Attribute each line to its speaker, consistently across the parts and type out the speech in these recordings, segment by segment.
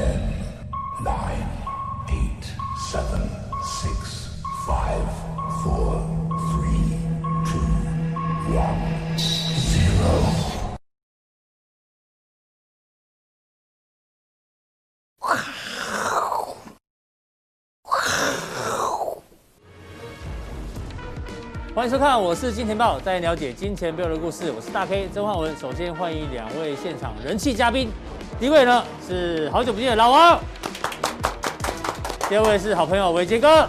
Speaker 1: Ten, nine, eight, seven, six, five, four, three, two, one, zero.
Speaker 2: 欢迎收看，我是金钱豹，带你了解金钱背后的故事。我是大 K 曾焕文。首先欢迎两位现场人气嘉宾，第一位呢是好久不见的老王，第二位是好朋友伟杰哥。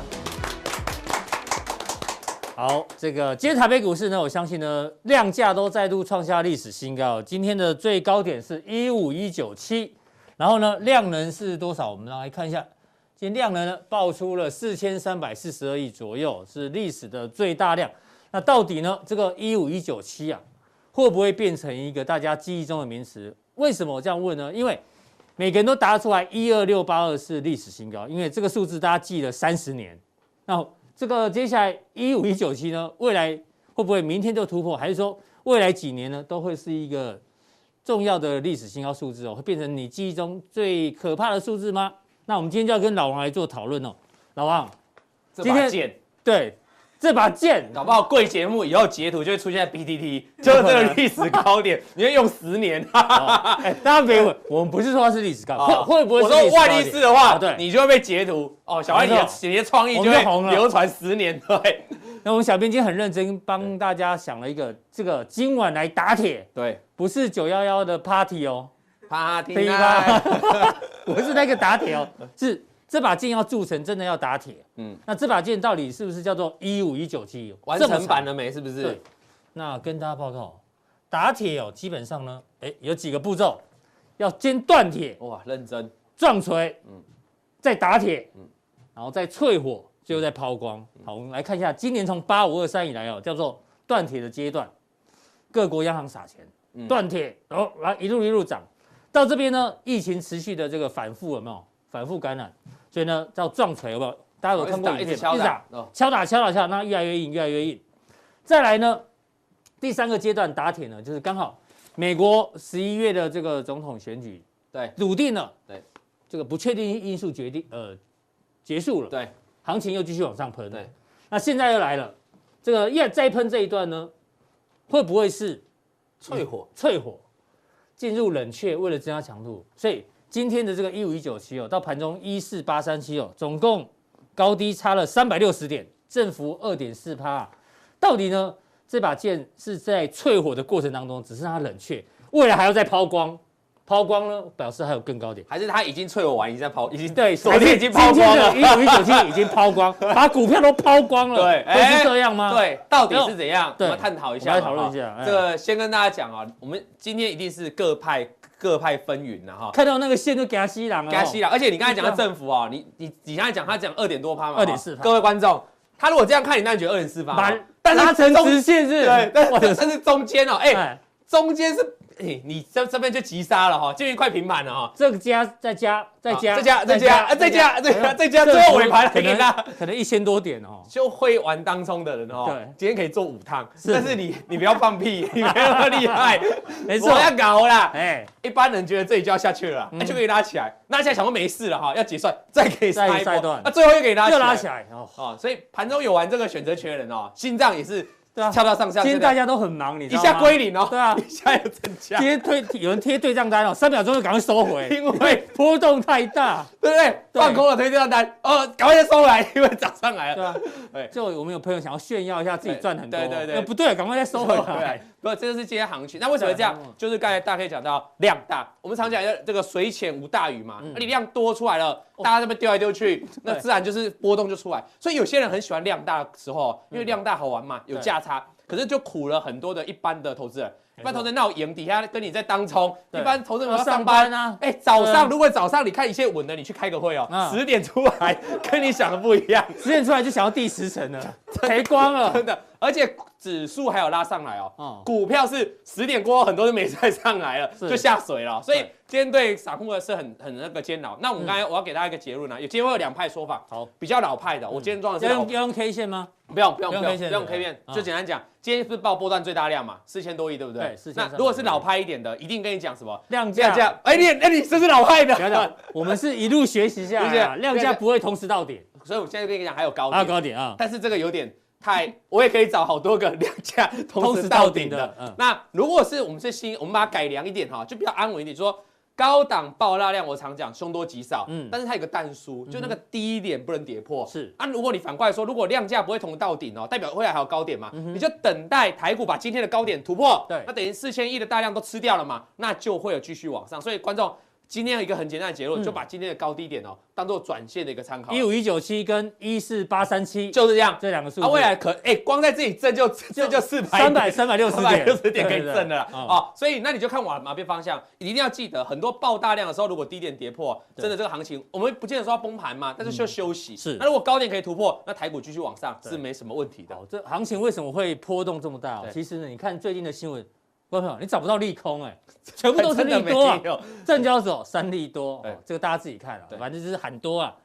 Speaker 2: 好，这个今天台北股市呢，我相信呢量价都再度创下历史新高。今天的最高点是一五一九七，然后呢量能是多少？我们来看一下。今天量能呢爆出了四千三百四十二亿左右，是历史的最大量。那到底呢？这个一五一九七啊，会不会变成一个大家记忆中的名词？为什么我这样问呢？因为每个人都答得出来，一二六八二是历史新高，因为这个数字大家记了三十年。那这个接下来一五一九七呢，未来会不会明天就突破？还是说未来几年呢都会是一个重要的历史新高数字哦？会变成你记忆中最可怕的数字吗？那我们今天就要跟老王来做讨论哦，老王，
Speaker 3: 这把剑，
Speaker 2: 对，这把剑，
Speaker 3: 搞不好贵节目以后截图就会出现在 PTT，就是这个历史高点，你会用十年。
Speaker 2: 哎，大家别问，我们不是说它是历史高点，会会不会？
Speaker 3: 我说外力士的话，对，你就会被截图哦。小艾，你的你的创意就会红了，流传十年。对，
Speaker 2: 那我们小编今天很认真帮大家想了一个，这个今晚来打铁，
Speaker 3: 对，
Speaker 2: 不是九幺幺的 party 哦。
Speaker 3: ，party，，
Speaker 2: 不是那个打铁哦，是这把剑要铸成真的要打铁。嗯，那这把剑到底是不是叫做一五一九七？
Speaker 3: 完成版了没？是不是？
Speaker 2: 对。那跟大家报告，打铁哦，基本上呢，哎，有几个步骤，要先锻铁，
Speaker 3: 哇，认真，
Speaker 2: 撞锤，嗯，再打铁，嗯，然后再淬火，最后再抛光。好，我们来看一下，今年从八五二三以来哦，叫做锻铁的阶段，各国央行撒钱，锻铁，然后来一路一路涨。到这边呢，疫情持续的这个反复有没有反复感染？所以呢，叫撞锤有没有？大家有看过一直敲打，敲打，敲打，敲打，那越来越硬，越来越硬。再来呢，第三个阶段打铁呢，就是刚好美国十一月的这个总统选举，
Speaker 3: 对，
Speaker 2: 笃定了，
Speaker 3: 对，
Speaker 2: 这个不确定因素决定呃结束了，
Speaker 3: 对，
Speaker 2: 行情又继续往上喷，对，那现在又来了，这个要再喷这一段呢，会不会是
Speaker 3: 淬火？
Speaker 2: 淬火？进入冷却，为了增加强度，所以今天的这个一五一九七哦，到盘中一四八三七哦，总共高低差了三百六十点，振幅二点四趴。到底呢？这把剑是在淬火的过程当中，只是让它冷却，未来还要再抛光。抛光呢，表示还有更高点，
Speaker 3: 还是它已经淬火完，已经在抛，已经
Speaker 2: 对，
Speaker 3: 昨天已经抛光了，
Speaker 2: 一五一九七已经抛光，把股票都抛光了，
Speaker 3: 对，
Speaker 2: 会是这样吗？
Speaker 3: 对，到底是怎样？我们探讨一下，
Speaker 2: 来讨论一下。
Speaker 3: 这个先跟大家讲啊，我们今天一定是各派各派纷纭的哈。
Speaker 2: 看到那个线就给他吸了，给他
Speaker 3: 吸了，而且你刚才讲的政府啊，你你你刚才讲他讲二点多趴嘛，
Speaker 2: 二点四趴。
Speaker 3: 各位观众，他如果这样看你，那你觉得二点四趴？
Speaker 2: 但是拉成直线是，
Speaker 3: 对，但是但是中间哦，哎，中间是。你这这边就急杀了哈，就一块平盘了哈。
Speaker 2: 这个加再加再加
Speaker 3: 再加再加再加再加再加，最后尾盘可能
Speaker 2: 可能一千多点哦。
Speaker 3: 就会玩当冲的人哦，对，今天可以做五趟。但是你你不要放屁，你没那么厉害，没错，我要搞啦。哎，一般人觉得这里就要下去了，就可以拉起来，拉起来想说没事了哈，要结算再可以杀一段，那最后又可以拉起来，
Speaker 2: 拉起来哦。
Speaker 3: 所以盘中有玩这个选择权的人哦，心脏也是。对啊，跳到上下，
Speaker 2: 今天大家都很忙，你？
Speaker 3: 一下归零哦，
Speaker 2: 对啊，
Speaker 3: 一下又增加。
Speaker 2: 今天推有人贴对账单哦，三秒钟就赶快收回，因为波动太大，
Speaker 3: 对不对？放空了推对账单，哦，赶快再收回来，因为涨上来了。对啊，
Speaker 2: 对，就我们有朋友想要炫耀一下自己赚很多，
Speaker 3: 对对对，
Speaker 2: 不对，赶快再收回来。
Speaker 3: 不，这个是今天行情。那为什么这样？就是刚才大家可以讲到量大，我们常讲的这个水浅无大鱼嘛，那你量多出来了，大家这边丢来丢去，那自然就是波动就出来。所以有些人很喜欢量大的时候，因为量大好玩嘛，有价差。可是就苦了很多的一般的投资人，一般投资人那我营底下跟你在当冲，一般投资人要上班啊。哎，早上如果早上你看一切稳的，你去开个会哦，十点出来 跟你想的不一样，
Speaker 2: 十点出来就想要第十层了。赔光了，
Speaker 3: 真的，而且指数还有拉上来哦。
Speaker 2: 哦。
Speaker 3: 股票是十点过后很多都没再上来了，就下水了。所以今天对散户的是很很那个煎熬。那我们刚才我要给大家一个结论啊，有今天会有两派说法。
Speaker 2: 好，
Speaker 3: 比较老派的，我今天装的是老
Speaker 2: 要用要用 K 线吗？
Speaker 3: 不用不用
Speaker 2: 不用
Speaker 3: 不用
Speaker 2: K 线
Speaker 3: 就简单讲，今天是报波段最大量嘛，四千多亿，对不对？
Speaker 2: 对4300
Speaker 3: 那如果是老派一点的，一定跟你讲什么？
Speaker 2: 量价。
Speaker 3: 量价？哎，你哎你这是老派的，
Speaker 2: 我们是一路学习下量价不会同时到点，
Speaker 3: 所以我现在跟你讲还有高
Speaker 2: 还有，高点啊。
Speaker 3: 但是这个有点太，我也可以找好多个量价 同时到顶的。
Speaker 2: 嗯
Speaker 3: 那如果是我们是新，我们把它改良一点哈，就比较安稳一点，就说。高档爆大量，我常讲凶多吉少，
Speaker 2: 嗯
Speaker 3: 但是它有个但书，就那个低点不能跌破。
Speaker 2: 是
Speaker 3: 啊，如果你反过来说，如果量价不会同时到顶哦，代表未来还有高点嘛，你就等待台股把今天的高点突破，
Speaker 2: 对
Speaker 3: 那等于四千亿的大量都吃掉了嘛，那就会有继续往上。所以观众今天有一个很简单的结论，就把今天的高低点哦当做短线的一个参考，
Speaker 2: 一五一九七跟一四八三七
Speaker 3: 就是这样。
Speaker 2: 这两个数字，
Speaker 3: 啊，未来可哎、光在这里挣就这就四百
Speaker 2: 三百三百六十
Speaker 3: 三百
Speaker 2: 点，
Speaker 3: 六十点可以挣的了
Speaker 2: 对哦。
Speaker 3: 哦，所以那你就看往哪边方向，你一定要记得，很多爆大量的时候，如果低点跌破，真的这个行情，我们不见得说要崩盘嘛，但是需要休息。
Speaker 2: 是。
Speaker 3: 那如果高点可以突破，那台股继续往上是没什么问题的。
Speaker 2: 好，这行情为什么会波动这么大、哦？其实呢，你看最近的新闻，朋友，你找不到利空哎、全部都是 利多、啊。交所三利多，哦，这个大家自己看
Speaker 3: 啊，
Speaker 2: 反正就是很多啊。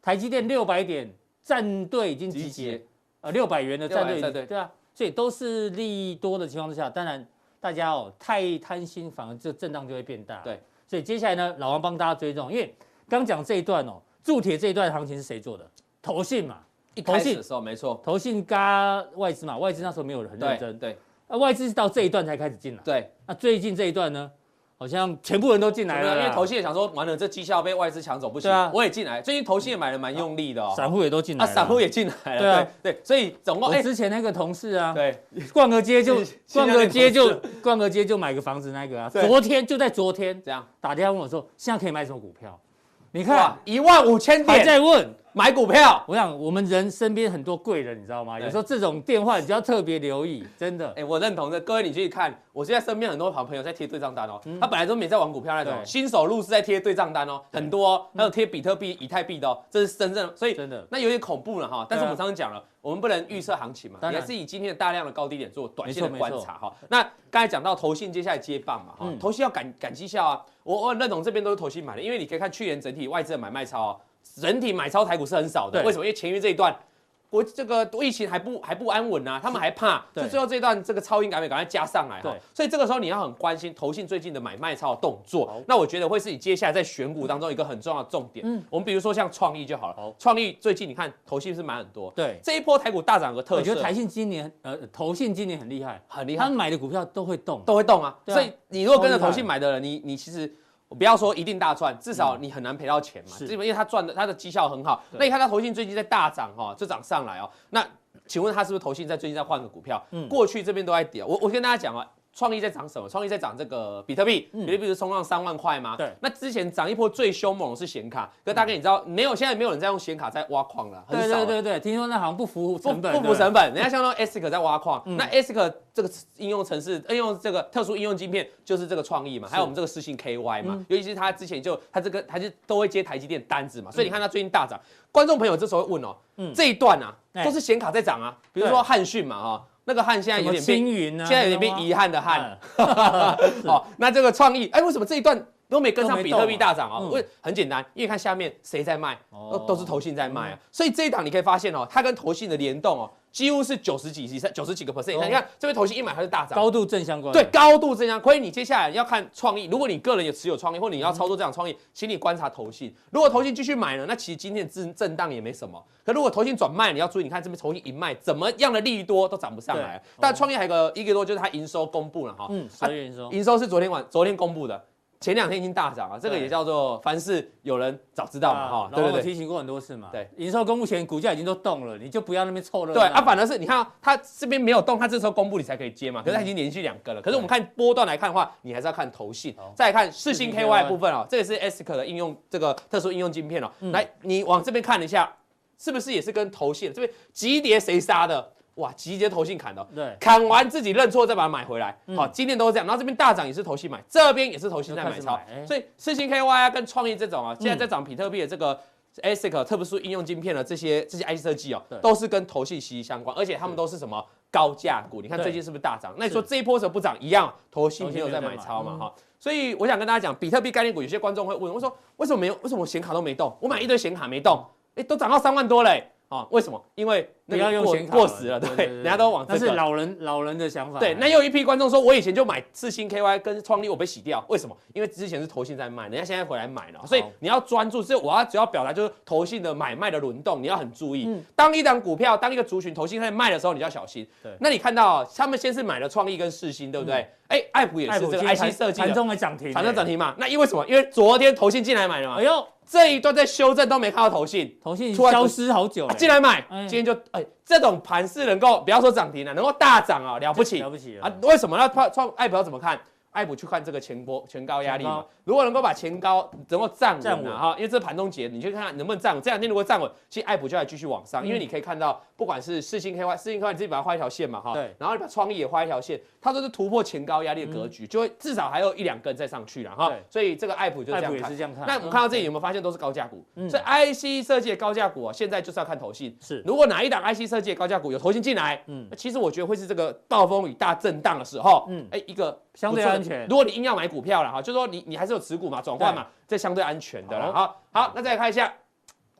Speaker 2: 台积电六百点战队已经集
Speaker 3: 集结。
Speaker 2: 结，呃，六百元的战队已
Speaker 3: 600战队。
Speaker 2: 经对啊，所以都是利多的情况之下，当然大家哦太贪心，反而这震荡就会变大。
Speaker 3: 对，
Speaker 2: 所以接下来呢，老王帮大家追踪，因为刚讲这一段哦，铸铁这一段行情是谁做的？投信嘛，
Speaker 3: 一开始的时候没错，
Speaker 2: 投信加外资嘛，外资那时候没有很认
Speaker 3: 对
Speaker 2: 真，
Speaker 3: 对
Speaker 2: 那外资是到这一段才开始进来。
Speaker 3: 对，
Speaker 2: 那最近这一段呢，好像全部人都进来了，
Speaker 3: 因为投信也想说，完了这绩效被外资抢走不行，
Speaker 2: 对啊。
Speaker 3: 我也进来，最近投信也买的蛮用力的哦，
Speaker 2: 散户也都进来
Speaker 3: 啊，
Speaker 2: 了，
Speaker 3: 散户也进来了，
Speaker 2: 对啊。
Speaker 3: 对对，所以总共
Speaker 2: 之前那个同事啊，
Speaker 3: 对，
Speaker 2: 逛个街就 逛
Speaker 3: 个
Speaker 2: 个街就逛个街就买个房子那个啊，昨天就在昨天
Speaker 3: 这样，
Speaker 2: 打电话问我说，现在可以买什么股票？你看，
Speaker 3: 一万五千
Speaker 2: 还
Speaker 3: 点
Speaker 2: 在问，
Speaker 3: 买股票。
Speaker 2: 我想我们人身边很多贵人，你知道
Speaker 3: 吗？
Speaker 2: 有时候这种电话你就要特别留意，真的。
Speaker 3: 哎、。我认同的，各位你去看，我现在身边很多好朋友在贴对账单哦，他本来都没在玩股票那
Speaker 2: 种，
Speaker 3: 新手入市在贴对账单哦，很多、哦，还有贴比特币、以太币的哦，这是真正的，所以
Speaker 2: 真的。
Speaker 3: 那有点恐怖了哈。但是我
Speaker 2: 们
Speaker 3: 刚刚讲了，我们不能预测行情嘛，也是以今天的大量的高低点做短线的观察哈。那刚才讲到投信接下来接棒嘛哈，
Speaker 2: 嗯。
Speaker 3: 投信要赶赶绩效啊，我我很认同这边都是投信买的，因为你可以看去年整体外资的买卖超哦，整体买超台股是很少的，
Speaker 2: 对
Speaker 3: 为什么？因为前面这一段。国这个疫情还不还不安稳呐、啊，他们还怕，就最后这一段这个超音赶快赶快加上来哈，所以这个时候你要很关心投信最近的买卖超的动作。那我觉得会是你接下来在选股当中一个很重要的重点。
Speaker 2: 嗯
Speaker 3: 我们比如说像创意就好
Speaker 2: 好
Speaker 3: 了，创意最近你看投信是买很多，
Speaker 2: 对，
Speaker 3: 这一波台股大涨有个特色，
Speaker 2: 我觉得台信今年呃投信今年很厉害，
Speaker 3: 很厉害
Speaker 2: 他们，买的股票都会动，
Speaker 3: 都会动啊。
Speaker 2: 啊
Speaker 3: 所以你如果跟着投信买的人，你你其实。我不要说一定大赚，至少你很难赔到钱嘛。
Speaker 2: 是
Speaker 3: 因为他赚的他的绩效很好。那你看他投信最近在大涨哈，就涨上来哦。那请问他是不是投信在最近在换个股票？
Speaker 2: 嗯
Speaker 3: 过去这边都在跌。我我跟大家讲啊，创意在涨什么？创意在涨这个比特币，比特币不是冲上三万块吗？
Speaker 2: 嗯对。
Speaker 3: 那之前涨一波最凶猛的是显卡，可是大概你知道，没有现在没有人在用显卡在挖矿了，很
Speaker 2: 对
Speaker 3: 少。了。
Speaker 2: 对对对，听说那好像不符
Speaker 3: 不
Speaker 2: 成本，
Speaker 3: 不
Speaker 2: 对
Speaker 3: 符成本，人家相当于 ASIC 在挖矿，
Speaker 2: 嗯。
Speaker 3: 那 ASIC 这个应用程式，应用这个特殊应用晶片就是这个创意嘛，还有我们这个四信 KY 嘛，
Speaker 2: 嗯。
Speaker 3: 尤其是他之前就他这个他就都会接台积电单子嘛，所以你看他最近大涨，观众朋友这时候会问哦，
Speaker 2: 嗯。
Speaker 3: 这一段啊
Speaker 2: 哎。
Speaker 3: 都是显卡在涨啊，比如说汉讯嘛哈，那个汗现在有
Speaker 2: 点变
Speaker 3: 现在有点变遗憾的
Speaker 2: 憾
Speaker 3: 憾，哦，那这个创意，哎，为什么这一段都没跟上比特币大涨啊？
Speaker 2: 嗯
Speaker 3: 为很简单，因为看下面谁在卖，
Speaker 2: 哦
Speaker 3: 都都是投信在卖啊，所以这一档你可以发现哦，它跟投信的联动哦，几乎是九十几以上，九十几个 percent 以上。
Speaker 2: 哦
Speaker 3: 你看这边投信一买它是大涨，
Speaker 2: 高度正相关，
Speaker 3: 对，高度正相关。所以你接下来要看创意，如果你个人有持有创意，或你要操作这样创意，请你观察投信。如果投信继续买呢，那其实今天震震荡也没什么。可如果投信转卖，你要注意，你看这边投信一卖，怎么样的利多都涨不上来
Speaker 2: 对。
Speaker 3: 但创意还有个一个多就是它营收公布了哈，
Speaker 2: 嗯，所以营收
Speaker 3: 营收是昨天晚昨天公布的，前两天已经大涨了，这
Speaker 2: 个
Speaker 3: 也叫做凡事有人早知道嘛哈，对对对。
Speaker 2: 我提醒过很多次嘛，
Speaker 3: 对，
Speaker 2: 营收公布前股价已经都动了，你就不要那边凑热闹。
Speaker 3: 对啊，反而是你看它这边没有动，它这时候公布你才可以接嘛。可是它已经连续两个了。可是我们看波段来看的话，你还是要看投信。再看四星 KY 部分哦，这也是 ASIC 的应用，这个特殊应用晶片哦。
Speaker 2: 嗯
Speaker 3: 来，你往这边看一下，是不是也是跟投信这边急跌谁杀的？哇，急接投信砍的哦。
Speaker 2: 对，
Speaker 3: 砍完自己认错，再把它买回来。好、
Speaker 2: 嗯
Speaker 3: 今天都是这样。然后这边大涨也是投信买，这边也是投信在买超所以四星 KY 啊跟创意这种啊，现在在涨比特币的这个 ASIC 特殊应用晶片的这些这些 IC 设计哦，都是跟投信息息相关，而且他们都是什么高价股？你看最近是不是大涨？那你说这一波怎么不涨？一样，投信没有在
Speaker 2: 买
Speaker 3: 买超嘛，
Speaker 2: 嗯
Speaker 3: 哈。所以我想跟大家讲，比特币概念股，有些观众会问，我说为什么没有？为什么我显卡都没动？我买一堆显卡没动，哎，都涨到三万多嘞，啊，为什么？因为那
Speaker 2: 不
Speaker 3: 个过
Speaker 2: 要用显卡
Speaker 3: 过时了，对，人家都往
Speaker 2: 这是老人老人的想法。
Speaker 3: 对，那又有一批观众说，我以前就买四星 KY 跟创立，我被洗掉，为什么？因为之前是投信在卖，人家现在回来买了，所以你要专注。所以我要主要表达就是投信的买卖的轮动，你要很注意。当一档股票，当一个族群投信在卖的时候，你就要小心。
Speaker 2: 对
Speaker 3: 那你看到他们先是买了创意跟世芯，对不对？哎，爱普也是这个 IC 设计
Speaker 2: 盘
Speaker 3: 的，
Speaker 2: 中的涨停，
Speaker 3: 反正涨停嘛。那因为什么？因为昨天投信进来买了嘛
Speaker 2: 哎。呦，
Speaker 3: 这一段在修正都没看到头信。
Speaker 2: 头信
Speaker 3: 突然
Speaker 2: 消失好久
Speaker 3: 啊
Speaker 2: 了，
Speaker 3: 进来买，
Speaker 2: 哎
Speaker 3: 今天就哎，这种盘势能够不要说涨停了，能够大涨啊，了不起
Speaker 2: 了不起
Speaker 3: 啊！为什么？要创创爱普要怎么看？爱普去看这个前波前高压力嘛，如果能够把前高能够站
Speaker 2: 站
Speaker 3: 稳哈，因为这是盘中节，你去看看能不能站稳。这两天如果站稳，其实爱普就要继续往上，因为你可以看到，不管是四星 KY，四星 KY 你自己把它画一条线嘛哈，
Speaker 2: 对
Speaker 3: 然后你把创意也画一条线，它都是突破前高压力的格局，就会至少还有一两根再上去了哈
Speaker 2: 对。
Speaker 3: 所以这个爱普就是这样看
Speaker 2: 是。这样看。
Speaker 3: 那我们看到这里有没有发现都是高价股？
Speaker 2: 嗯
Speaker 3: 所以 IC 设计的高价股啊，现在就是要看投信。
Speaker 2: 是
Speaker 3: 如果哪一档 IC 设计的高价股有投信进来，
Speaker 2: 嗯
Speaker 3: 嗯，其实我觉得会是这个暴风雨大震荡的时候，
Speaker 2: 嗯
Speaker 3: 嗯，哎，一个
Speaker 2: 相
Speaker 3: 对
Speaker 2: 安全
Speaker 3: 如果你硬要买股票了哈，就说你你还是有持股嘛，转换嘛，这相对安全的了。好，好，那再来看一下。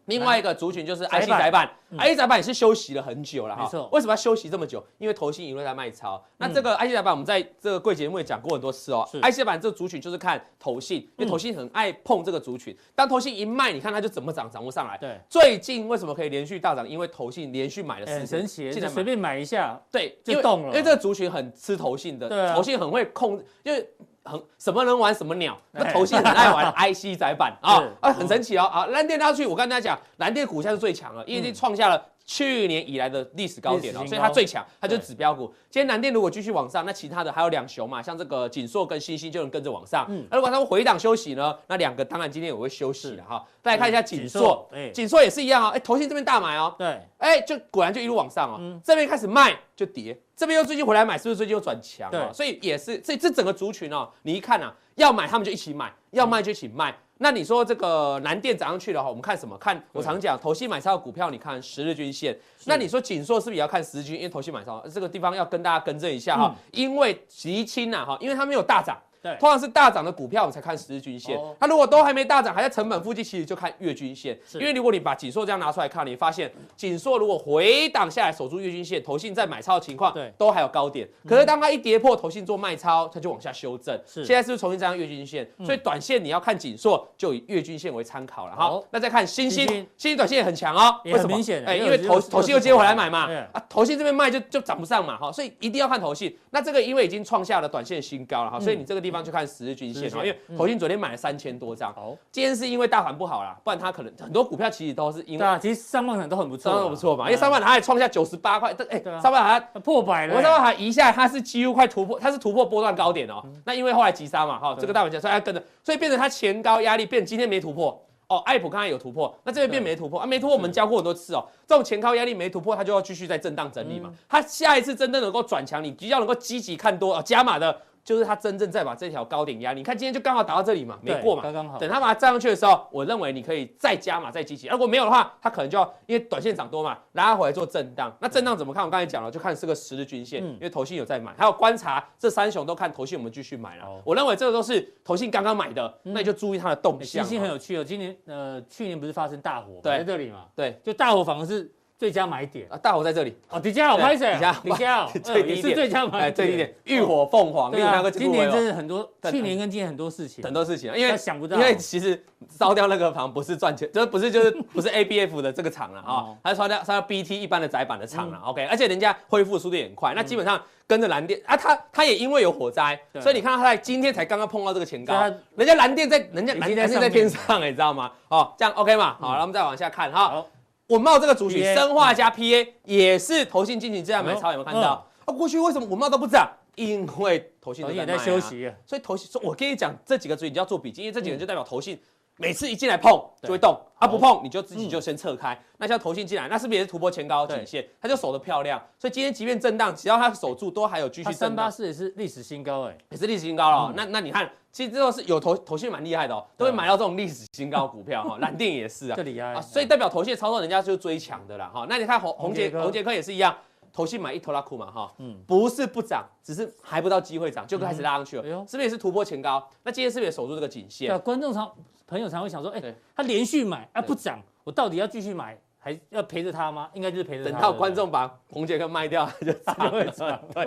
Speaker 3: 另外一个族群就是 IC 窄板，IC 窄板也是休息了很久了哈。
Speaker 2: 没错
Speaker 3: 为什么要休息这么久？因为投信一路在卖超。那这个 IC 窄板我们在这个贵节目也讲过很多次哦。
Speaker 2: 是
Speaker 3: IC 窄板这个族群就是看投信，因为投信很爱碰这个族群。当投信一卖，你看它就怎么涨，涨不上来。
Speaker 2: 对，
Speaker 3: 最近为什么可以连续大涨？因为投信连续买了
Speaker 2: 很神奇，
Speaker 3: 进来买。
Speaker 2: 就随便买一下，
Speaker 3: 对，
Speaker 2: 就动了
Speaker 3: 因为这个族群很吃投信的，
Speaker 2: 对啊
Speaker 3: 投信很会控，因为很什么人玩什么鸟，那
Speaker 2: 哎
Speaker 3: 投信很爱玩 IC 载板。啊啊，很神奇哦。啊！蓝电拉出去，我跟大家讲，蓝电股价是最强了，因为已经创下了去年以来的历史高点了，所以它最强，它就是指标股。今天南电如果继续往上，那其他的还有两熊嘛，像这个锦硕跟新兴就能跟着往上。
Speaker 2: 嗯
Speaker 3: 那如果他们回档休息呢，那两个当然今天也会休息了哈。再来看一下景
Speaker 2: 景硕
Speaker 3: 硕
Speaker 2: 哎，
Speaker 3: 景硕也是一样啊，哎，投信这边大买哦。
Speaker 2: 对，
Speaker 3: 哎、就果然就一路往上哦。
Speaker 2: 嗯
Speaker 3: 这边开始卖就跌，这边又最近回来买，是不是最近又转强
Speaker 2: 对
Speaker 3: 啊？所以也是，这这整个族群哦，你一看啊，要买他们就一起买，要卖就一起卖。那你说这个南电涨上去的话，我们看什么？看我常讲，投信买超的股票，你看十日均线。那你说紧缩是不是也要看十日均？因为投信买超这个地方要跟大家更正一下哈，因为极轻呐哈，因为它没有大涨。
Speaker 2: 对
Speaker 3: 通常是大涨的股票，我们才看十日均线
Speaker 2: 哦。
Speaker 3: 它如果都还没大涨，还在成本附近，其实就看月均
Speaker 2: 线。
Speaker 3: 因为如果你把紧缩这样拿出来看，你发现紧缩如果回档下来守住月均线，投信在买超的情况，
Speaker 2: 对
Speaker 3: 都还有高点。可是当它一跌破，投信做卖超，它就往下修正。
Speaker 2: 是
Speaker 3: 现在是不是重新站上月均线？所以短线你要看紧缩，就以月均线为参考了哈
Speaker 2: 好。
Speaker 3: 那再看新兴
Speaker 2: 新
Speaker 3: 兴，短线也很强哦。
Speaker 2: 也很明显
Speaker 3: 哎，因为投
Speaker 2: 又
Speaker 3: 投信又接回来买嘛
Speaker 2: 对，
Speaker 3: 啊，投信这边卖就就涨不上嘛，哈，所以一定要看投信。那这个因为已经创下了短线新高了哈，所以你这个地方就看十日均线哈，
Speaker 2: 十日线
Speaker 3: 因为投信昨天买了三千多张，
Speaker 2: 好，
Speaker 3: 今天是因为大盘不好啦，不然它可能很多股票其实都是因为
Speaker 2: 对啊，其实上半场都很不错啊，
Speaker 3: 相当不错嘛，因为上半它还创下九十八块，但哎上半它
Speaker 2: 破百了欸，
Speaker 3: 我上半它一下它是几乎快突破，它是突破波段高点哦。那因为后来急杀嘛，哈，这个大盘急杀，所以它跟着，所以变成它前高压力变今天没突破。哦，爱普刚才有突破，那这边变没突破啊，没突破我们教过很多次哦，这种前高压力没突破，它就要继续在震荡整理嘛。它下一次真正能够转强，你比较能够积极看多啊，加码的。就是它真正在把这条高点压，你看今天就刚好打到这里嘛，没过嘛，
Speaker 2: 刚刚好。
Speaker 3: 等它把它站上去的时候，我认为你可以再加码再积极。如果没有的话，它可能就要因为短线涨多嘛，拉回来做震荡。那震荡怎么看？我刚才讲了，就看是个十日均线，因为投信有在买，还有观察这三雄都看投信，我们继续买了。我认为这个都是投信刚刚买的，那你就注意它的动
Speaker 2: 新
Speaker 3: 向。
Speaker 2: 兴很有趣哦，今年呃去年不是发生大火在这里嘛？
Speaker 3: 对
Speaker 2: 就大火反而是最佳买点。
Speaker 3: 啊，大伙在这里，
Speaker 2: 哦，底下好拍谁？
Speaker 3: 底下
Speaker 2: 底下哦
Speaker 3: 最低
Speaker 2: 点是最佳买
Speaker 3: 哎，
Speaker 2: 点，
Speaker 3: 最低点，浴火凤凰，
Speaker 2: 对啊
Speaker 3: 另外一个，
Speaker 2: 今年真
Speaker 3: 是
Speaker 2: 是很多，去年跟今年很多事情，
Speaker 3: 很多事情啊，因
Speaker 2: 为想不到。
Speaker 3: 因为其实烧掉那个房不是赚钱，就是不是就是不是 ABF 的这个厂了啊
Speaker 2: 哦，
Speaker 3: 它烧掉烧掉 BT 一般的窄板的厂了，OK，而且人家恢复速度也很快，那基本上跟着蓝电啊，它它也因为有火
Speaker 2: 灾，
Speaker 3: 所以你看到它在今天才刚刚碰到这个前高人家蓝电在人家蓝
Speaker 2: 已经在
Speaker 3: 天上哎，你知道吗？哦，这样 OK 嘛？好，那我们再往下看哈。
Speaker 2: 好，
Speaker 3: 稳懋这个族群，生化加 PA 也是投信进行这样买超，有没有看到？啊，过去为什么文茂都不涨？因为投信
Speaker 2: 也在休息啊，
Speaker 3: 所以投信，说我跟你讲，这几个族群你就要做笔记，因为这几个人就代表投信每次一进来碰就会动，啊不碰你就自己就先撤开。那像投信进来，那是不是也是突破前高颈线？它就守得漂亮。所以今天即便震荡，只要它守住，都还有继续震荡。
Speaker 2: 它三八四也是历史新高哎，
Speaker 3: 也是历史新高了。那那你看其实这都是有投投信蛮厉害的哦，都会买到这种历史新高股票哈。蓝电也是啊，
Speaker 2: 这厉害
Speaker 3: 啊，所以代表投信操作人家就是追强的啦哈。那你看红红杰红杰科也是一样。投信买一拖拉库嘛，哈，嗯，不是不涨，只是还不到机会涨，就开始拉上去了，是不是也是突破前高？那今天是不是也守住这个颈线？
Speaker 2: 对，观众常朋友常会想说，哎，他连续买啊不涨，我到底要继续买，还要陪着他吗？应该就是陪着他。
Speaker 3: 等到观众把红杰克卖掉，就涨会涨，对，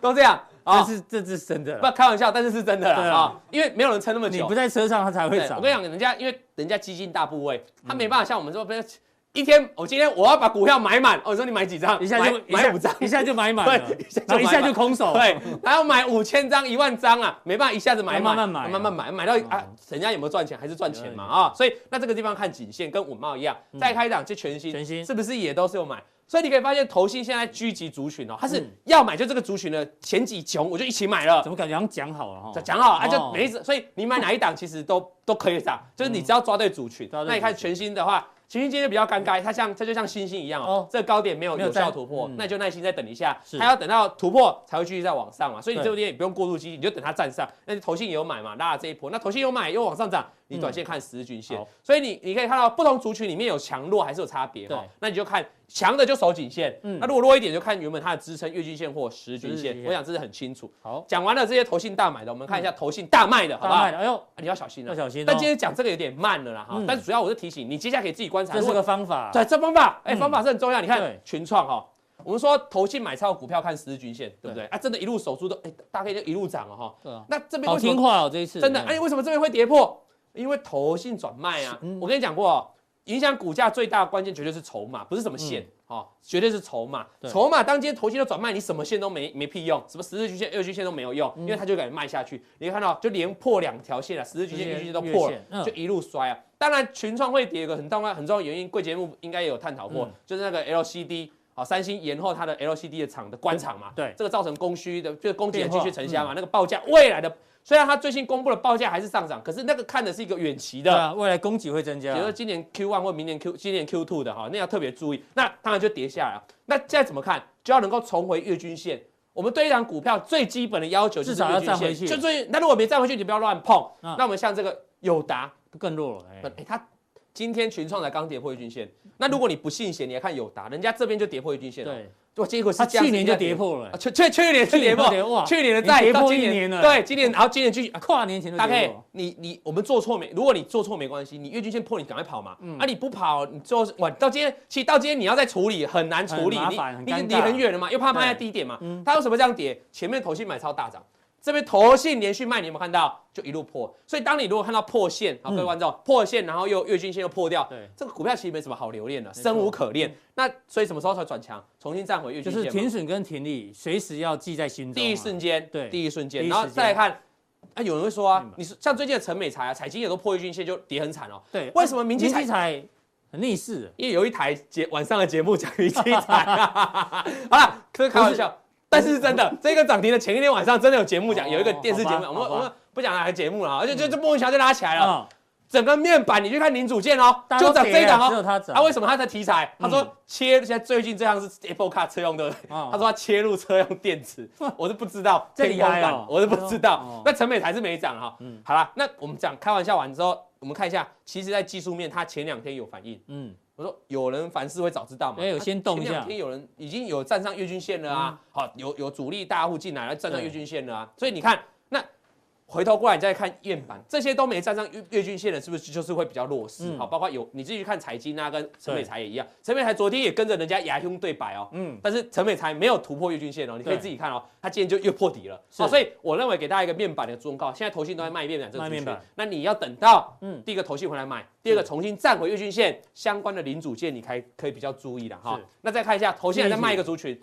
Speaker 3: 都这样啊，
Speaker 2: 这是这是真的，
Speaker 3: 不开玩笑，但是是真的啦啊，因为没有人撑那么久，
Speaker 2: 你不在车上，他才会涨。
Speaker 3: 我跟你讲，人家因为人家基金大部位，他没办法像我们这边。一天，我今天我要把股票买满。我说你买几张？
Speaker 2: 一下就买五张，一下就买满。对，然后一下就空手。
Speaker 3: 对，还要买五千张、一万张啊，没办法一下子买满，
Speaker 2: 慢慢买，
Speaker 3: 慢慢买，买到啊，人家有没有赚钱？还是赚钱嘛啊？所以那这个地方看颈线，跟稳茂一样，再开档就全新，全新是不是也都是有买？所以你可以发现，投信现在聚集族群哦，它是要买就这个族群的前几穷，我就一起买了。
Speaker 2: 怎么感觉好像讲好了哈？
Speaker 3: 讲好啊，就没意思。所以你买哪一档其实都都可以涨，就是你只要抓对族群。那你看全新的话。全新今天比较尴尬，它像它就像星星一样哦，这个高点没有有效突破，那你就耐心再等一下，它要等到突破才会继续再往上嘛，所以你这边也不用过度激进，你就等它站上。那投信也有买嘛，拉了这一波，那投信有买又往上涨，你短线看十日均线，所以你你可以看到不同族群里面有强弱还是有差别哈，那你就看。强的就守颈线，嗯，那如果弱一点就看原本它的支撑月均线或十均线，我想这是很清楚。好，讲完了这些投信大买的，我们看一下投信大卖的，好不好？哎呦，你要小心了，要小心。但今天讲这个有点慢了啦，哈。但是主要我是提醒你，接下来可以自己观察。
Speaker 2: 这是个方法，
Speaker 3: 对，这方法，哎，方法是很重要。你看群创哈，我们说投信买超股票看十日均线，对不对？啊，真的，一路守住都，哎，大概就一路涨了哈。对啊。那这边
Speaker 2: 好听话哦，这一次
Speaker 3: 真的，哎，为什么这边会跌破？因为投信转卖啊。我跟你讲过。影响股价最大的关键绝对是筹码，不是什么线，哦，绝对是筹码。筹码当今天头期都转卖，你什么线都没没屁用，什么十日均线、二均线都没有用，因为它就敢卖下去。你看到就连破两条线了，十日均线、月均线都破了，就一路摔啊。当然群创会跌一个很重要很重要的原因，贵节目应该也有探讨过，就是那个 LCD，好，三星延后它的 LCD 的厂的关厂嘛，对，这个造成供需的，就是供给也继续承压嘛，那个报价未来的。虽然它最新公布的报价还是上涨，可是那个看的是一个远期的，
Speaker 2: 未来供给会增加，
Speaker 3: 比如说今年 Q one 或明年 Q 今年 Q two 的哈，那要特别注意。那当然就跌下来了。那现在怎么看？就要能够重回月均线。我们对一档股票最基本的要求就是月均线，就最那如果没站回去，你不要乱碰。那我们像这个友达
Speaker 2: 更弱了，
Speaker 3: 哎，它今天群创才刚跌破月均线。那如果你不信邪，你来看友达，人家这边就跌破月均线了。对。对，结果是
Speaker 2: 去年就跌破了，
Speaker 3: 去去去年就跌破，哇，去年的再跌破一年了，对，今年然后今年继续
Speaker 2: 跨年前的。
Speaker 3: 大概你你我们做错没？如果你做错没关系，你月均线破，你赶快跑嘛。啊，你不跑，你做晚到今天，其实到今天你要再处理很难处理，你你离很远了嘛，又怕卖在低点嘛。它为什么这样跌？前面投信买超大涨。这边投信连续卖，你有没有看到？就一路破。所以当你如果看到破线，好，各位观众，破线，然后又月均线又破掉，对，这个股票其实没什么好留恋的，生无可恋。那所以什么时候才转强？重新站回月均线。
Speaker 2: 就是停损跟停利，随时要记在心中。
Speaker 3: 第一瞬间，对，第一瞬间。然后再来看，啊，有人会说啊，你是像最近的陈美材啊，彩金也都破月均线就跌很惨哦。对，为什么明基彩
Speaker 2: 很逆势？
Speaker 3: 因为有一台节晚上的节目讲明基彩。好了，可是开玩笑。但是真的，这个涨停的前一天晚上真的有节目讲，有一个电视节目，我们我们不讲哪个节目了，而且就就莫名其妙就拉起来了，整个面板你去看零组件哦，就涨这一档哦，只有它涨。啊，为什么它的题材？他说切，现在最近这样是 Apple Car 车用的，他说他切入车用电池，我是不知道，天光板我是不知道。那成美还是没涨哈，好了，那我们讲开玩笑完之后，我们看一下，其实在技术面，它前两天有反应，嗯。我说有人凡事会早知道嘛？哎，有先动一下。前两天有人已经有站上月均线了啊，好，有有主力大户进来了，站上月均线了啊，所以你看那。回头过来，你再看面板，这些都没站上月月均线的，是不是就是会比较弱势？好，包括有你自己去看财经啊，跟陈美才也一样。陈美才昨天也跟着人家牙兄对白哦，嗯，但是陈美才没有突破月均线哦，你可以自己看哦，他今天就又破底了。好，所以我认为给大家一个面板的忠告，现在投信都在卖面板这个族群，那你要等到嗯，第一个投信回来买，第二个重新站回月均线相关的零组件，你才可以比较注意的哈。那再看一下投信还在卖一个族群。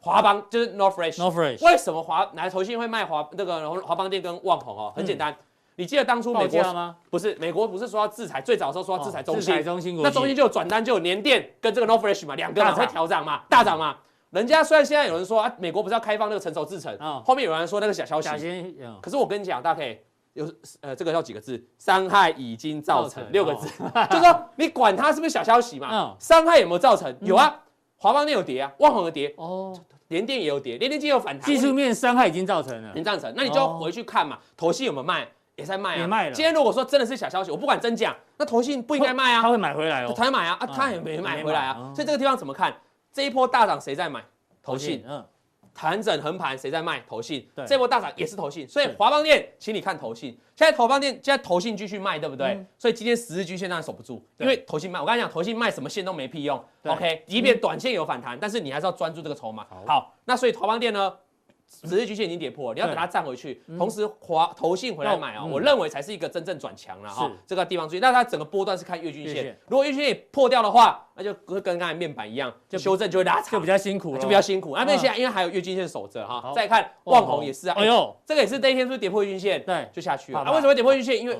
Speaker 3: 华邦就是 Northridge，为什么华来投信会卖华那个华邦店跟旺宏哦？很简单，你记得当初美国吗？不是，美国不是说要制裁，最早的时候说要制裁中心，中心，那中心就有转单，就有联电跟这个 Northridge 嘛，两个嘛会调涨嘛，大涨嘛。人家虽然现在有人说啊，美国不是要开放那个成熟制程，后面有人说那个小消息，可是我跟你讲，大家可以有呃这个叫几个字，伤害已经造成六个字，就说你管它是不是小消息嘛，伤害有没有造成？有啊。华邦电有跌啊，万宏有跌哦，联电也有跌，联电今天有反弹，
Speaker 2: 技术面伤害已经造成了，
Speaker 3: 已经造成，那你就要回去看嘛，投信有没有卖？也在卖啊，
Speaker 2: 也卖了。
Speaker 3: 今天如果说真的是小消息，我不管真假，那投信不应该卖啊，
Speaker 2: 他会买回来哦，
Speaker 3: 他会买啊，啊，他也没买回来啊，所以这个地方怎么看？这一波大涨谁在买？投信，嗯。盘整横盘，谁在卖？投信。对，这波大涨也是投信，所以华邦电，请你看投信。现在投邦电，现在投信继续卖，对不对？所以今天十日均线当然守不住，因为投信卖。我刚才讲，投信卖什么线都没屁用。OK，即便短线有反弹，但是你还是要专注这个筹码。好，那所以华邦电呢？十日均线已经跌破了，你要等它站回去，同时华投信回来买啊，我认为才是一个真正转强了哈。这个地方注意，那它整个波段是看月均线，如果月均线也破掉的话，那就会跟刚才面板一样，就修正就会拉长，
Speaker 2: 就比较辛苦，
Speaker 3: 就比较辛苦。那那现在因为还有月均线守着哈，再看旺宏也是啊，哎呦，这个也是那一天是不是跌破月均线？对，就下去了。啊，为什么会跌破月均线？因为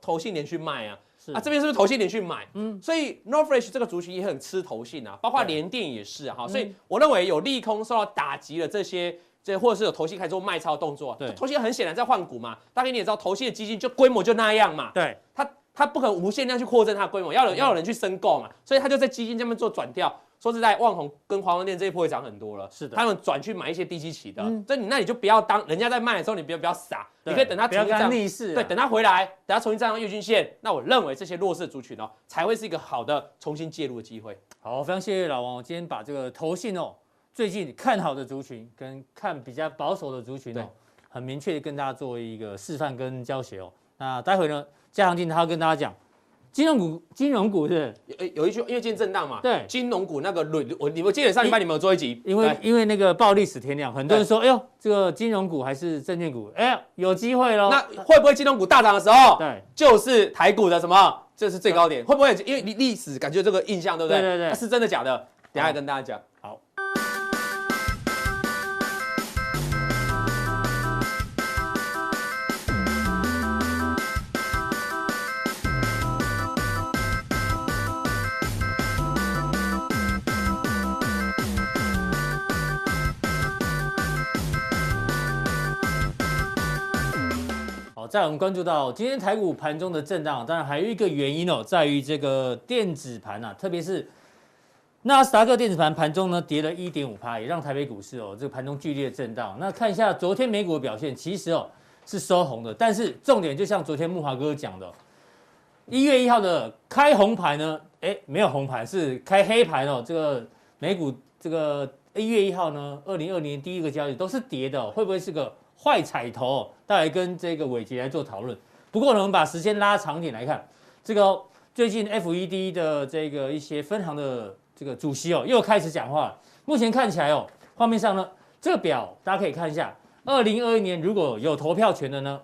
Speaker 3: 投信连续卖啊，啊这边是不是投信连续买？嗯，所以 Northridge 这个族群也很吃投信啊，包括联电也是哈，所以我认为有利空受到打击的这些。这或者是有投信开始做卖超动作，对，投信很显然在换股嘛。大概你也知道，投信的基金就规模就那样嘛。对，它它不可能无限量去扩增它的规模，要有要有人去申购嘛。所以它就在基金这边做转调。说实在，万宏跟华文电这一波会涨很多了。是的，他们转去买一些低基期的。所以你那你就不要当人家在卖的时候，你不要不要傻，你可以等它重新站逆势，对，等它回来，等它重新站上月均线。那我认为这些弱势族群哦，才会是一个好的重新介入的机会。
Speaker 2: 好，非常谢谢老王，我今天把这个投信哦。最近看好的族群跟看比较保守的族群哦，很明确的跟大家做一个示范跟教学哦。那待会呢，加强錠他要跟大家讲，金融股，金融股是
Speaker 3: 有有一句，因为今天震荡嘛，对，金融股那个轮我你们记得上礼拜你们有做一集，
Speaker 2: 因为因为那个暴力史天量，很多人说，哎呦，这个金融股还是证券股，哎，有机会喽。
Speaker 3: 那会不会金融股大涨的时候，对，就是台股的什么，这是最高点，会不会？因为历历史感觉这个印象，对不对？对对对，是真的假的？等下跟大家讲。
Speaker 2: 在我们关注到今天台股盘中的震荡，当然还有一个原因哦，在于这个电子盘啊，特别是纳斯达克电子盘盘中呢跌了一点五趴，也让台北股市哦这个盘中剧烈震荡。那看一下昨天美股的表现，其实哦是收红的，但是重点就像昨天木华哥讲的，一月一号的开红盘呢，哎没有红盘，是开黑盘哦。这个美股这个一月一号呢，二零二零年第一个交易都是跌的，会不会是个？坏彩头，带来跟这个伟杰来做讨论。不过呢，我们把时间拉长点来看，这个最近 FED 的这个一些分行的这个主席哦，又开始讲话了。目前看起来哦，画面上呢，这个表大家可以看一下，二零二一年如果有投票权的呢，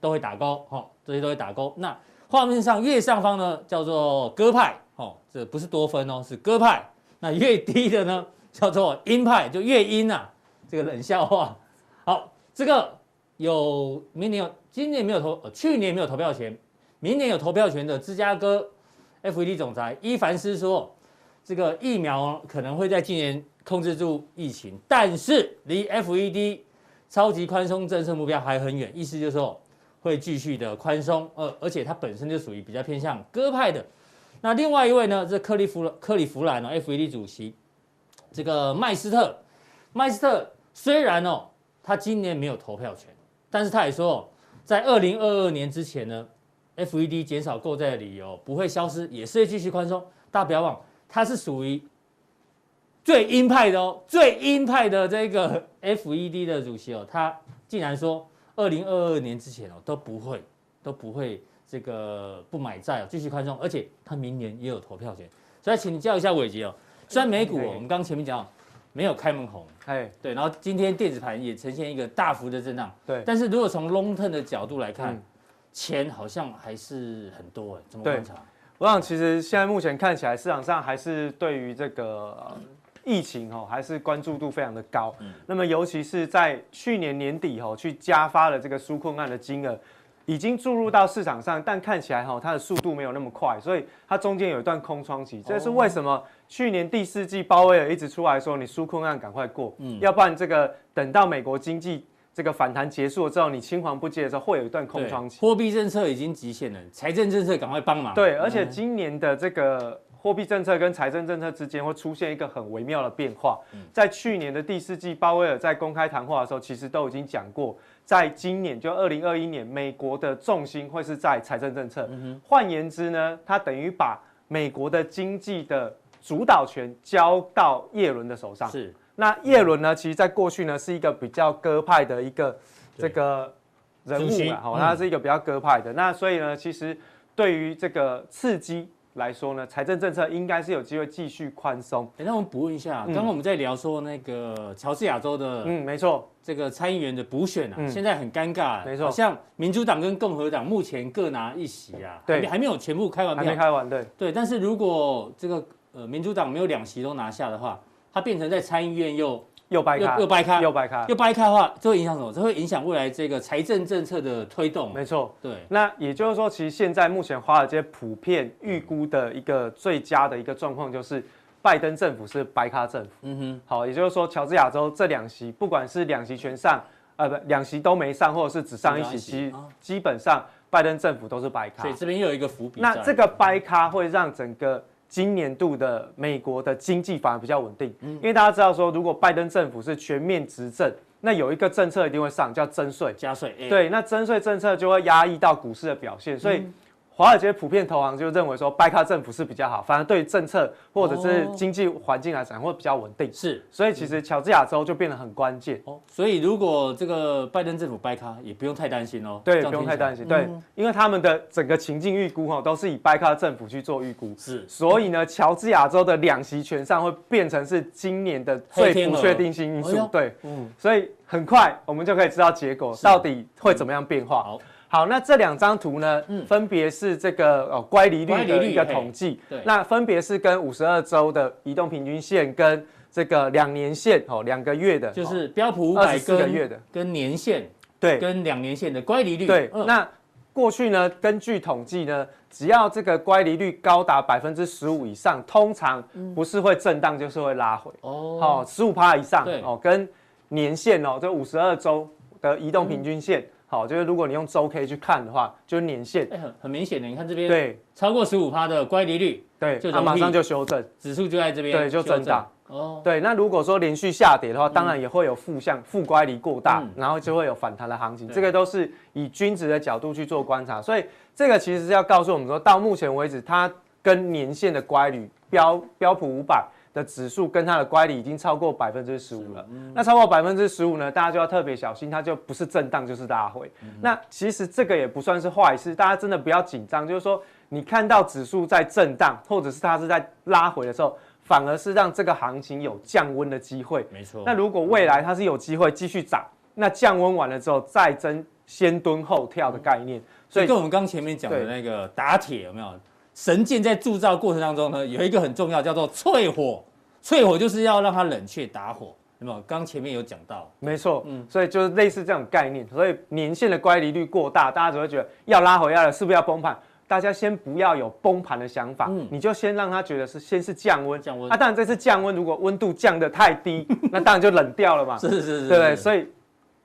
Speaker 2: 都会打勾，哈，这些都会打勾。那画面上越上方呢，叫做鸽派，哦，这不是多分哦，是鸽派。那越低的呢，叫做鹰派，就越鹰呐，这个冷笑话。这个有明年有，今年没有投，呃去年没有投票权，明年有投票权的芝加哥 FED 总裁伊凡斯说，这个疫苗可能会在今年控制住疫情，但是离 FED 超级宽松政策目标还很远，意思就是说会继续的宽松，呃，而且它本身就属于比较偏向鸽派的。那另外一位呢，这克利夫克里夫兰哦，FED 主席，这个麦斯特，麦斯特虽然哦。他今年没有投票权，但是他也说，在二零二二年之前呢，FED 减少购债的理由不会消失，也是会继续宽松。大家不要忘，他是属于最鹰派的哦，最鹰派的这个 FED 的主席哦，他竟然说二零二二年之前哦都不会都不会这个不买债哦，继续宽松，而且他明年也有投票权。所以请教一下伟杰哦，虽然美股哦，我们刚前面讲。没有开门红，哎，对，然后今天电子盘也呈现一个大幅的震荡，对。但是如果从 long term 的角度来看，钱好像还是很多哎，怎么观察？
Speaker 4: 我想其实现在目前看起来市场上还是对于这个疫情哦，还是关注度非常的高。嗯。那么尤其是在去年年底哦，去加发了这个纾困案的金额。已经注入到市场上，但看起来哈，它的速度没有那么快，所以它中间有一段空窗期。这是为什么？去年第四季鲍威尔一直出来说，你纾困案赶快过，嗯，要不然这个等到美国经济这个反弹结束了之后，你青黄不接的时候，会有一段空窗期。
Speaker 2: 货币政策已经极限了，财政政策赶快帮忙。
Speaker 4: 对，而且今年的这个货币政策跟财政政策之间会出现一个很微妙的变化。在去年的第四季，鲍威尔在公开谈话的时候，其实都已经讲过，在今年就二零二一年，美国的重心会是在财政政策。换言之呢，他等于把美国的经济的主导权交到叶伦的手上。
Speaker 2: 是。
Speaker 4: 那叶伦呢，其实在过去呢是一个比较鸽派的一个这个人物嘛，哦，他是一个比较鸽派的。那所以呢，其实对于这个刺激。来说呢，财政政策应该是有机会继续宽松。
Speaker 2: 哎，那我们补问一下，刚刚我们在聊说那个乔治亚州的，
Speaker 4: 嗯，没错，
Speaker 2: 这个参议员的补选啊，现在很尴尬，
Speaker 4: 没错，
Speaker 2: 像民主党跟共和党目前各拿一席啊，
Speaker 4: 对，
Speaker 2: 还没有全部开完票，
Speaker 4: 还没开完，对，
Speaker 2: 对，但是如果这个呃民主党没有两席都拿下的话，它变成在参议院又。
Speaker 4: 又掰开，
Speaker 2: 又掰开，
Speaker 4: 又掰开，
Speaker 2: 又掰开的话，这会影响什么？这会影响未来这个财政政策的推动。
Speaker 4: 没错，
Speaker 2: 对。
Speaker 4: 那也就是说，其实现在目前华尔街普遍预估的一个最佳的一个状况，就是拜登政府是掰咖政府。嗯哼。好，也就是说，乔治亚州这两席，不管是两席全上，呃，不，两席都没上，或者是只上一席，其实基本上拜登政府都是掰咖。
Speaker 2: 所以这边又有一个伏笔。
Speaker 4: 那这个掰咖会让整个。今年度的美国的经济反而比较稳定，因为大家知道说，如果拜登政府是全面执政，那有一个政策一定会上，叫增税、
Speaker 2: 加税。
Speaker 4: 对，那增税政策就会压抑到股市的表现，所以。华尔街普遍投行就认为说，拜卡政府是比较好，反而对政策或者是经济环境来讲会比较稳定。
Speaker 2: 是，
Speaker 4: 所以其实乔治亚州就变得很关键。哦，
Speaker 2: 所以如果这个拜登政府掰卡，也不用太担心哦。
Speaker 4: 对，不用太担心。对，因为他们的整个情境预估哈，都是以掰卡政府去做预估。
Speaker 2: 是，
Speaker 4: 所以呢，乔治亚州的两席全上会变成是今年的最不确定性因素。对，嗯，所以很快我们就可以知道结果到底会怎么样变化。好。好，那这两张图呢，嗯、分别是这个哦乖离率的一个统计，对，那分别是跟五十二周的移动平均线跟这个两年线哦两个月的，
Speaker 2: 就是标普五百
Speaker 4: 个月的。
Speaker 2: 跟年线，
Speaker 4: 对，
Speaker 2: 跟两年线的乖离率，
Speaker 4: 对，嗯、那过去呢，根据统计呢，只要这个乖离率高达百分之十五以上，通常不是会震荡就是会拉回。哦，好十五趴以上对。哦，跟年线哦，这五十二周的移动平均线。嗯好，就是如果你用周 K 去看的话，就是年线，
Speaker 2: 欸、很很明显的，你看这边，
Speaker 4: 对，
Speaker 2: 超过十五趴的乖离率，
Speaker 4: 对，它马上就修正，
Speaker 2: 指数就在这边，
Speaker 4: 对，就增长。哦，对，那如果说连续下跌的话，当然也会有负向负乖离过大，嗯、然后就会有反弹的行情。对这个都是以均值的角度去做观察，所以这个其实是要告诉我们说，到目前为止，它跟年线的乖离标标普五百。的指数跟它的乖离已经超过百分之十五了，嗯、那超过百分之十五呢，大家就要特别小心，它就不是震荡就是拉回。嗯、那其实这个也不算是坏事，大家真的不要紧张。就是说，你看到指数在震荡，或者是它是在拉回的时候，反而是让这个行情有降温的机会。没错。那如果未来它是有机会继续涨，那降温完了之后再增，先蹲后跳的概念。
Speaker 2: 所以跟我们刚前面讲的那个打铁有没有？神剑在铸造过程当中呢，有一个很重要，叫做淬火。淬火就是要让它冷却打火，有没有？刚前面有讲到，
Speaker 4: 没错，嗯，所以就是类似这种概念。所以年限的乖离率过大，大家只会觉得要拉回来了，是不是要崩盘？大家先不要有崩盘的想法，嗯，你就先让他觉得是先是降温，降温。啊，当然这次降温，如果温度降得太低，那当然就冷掉了嘛。
Speaker 2: 是是是，是，
Speaker 4: 对不对？所以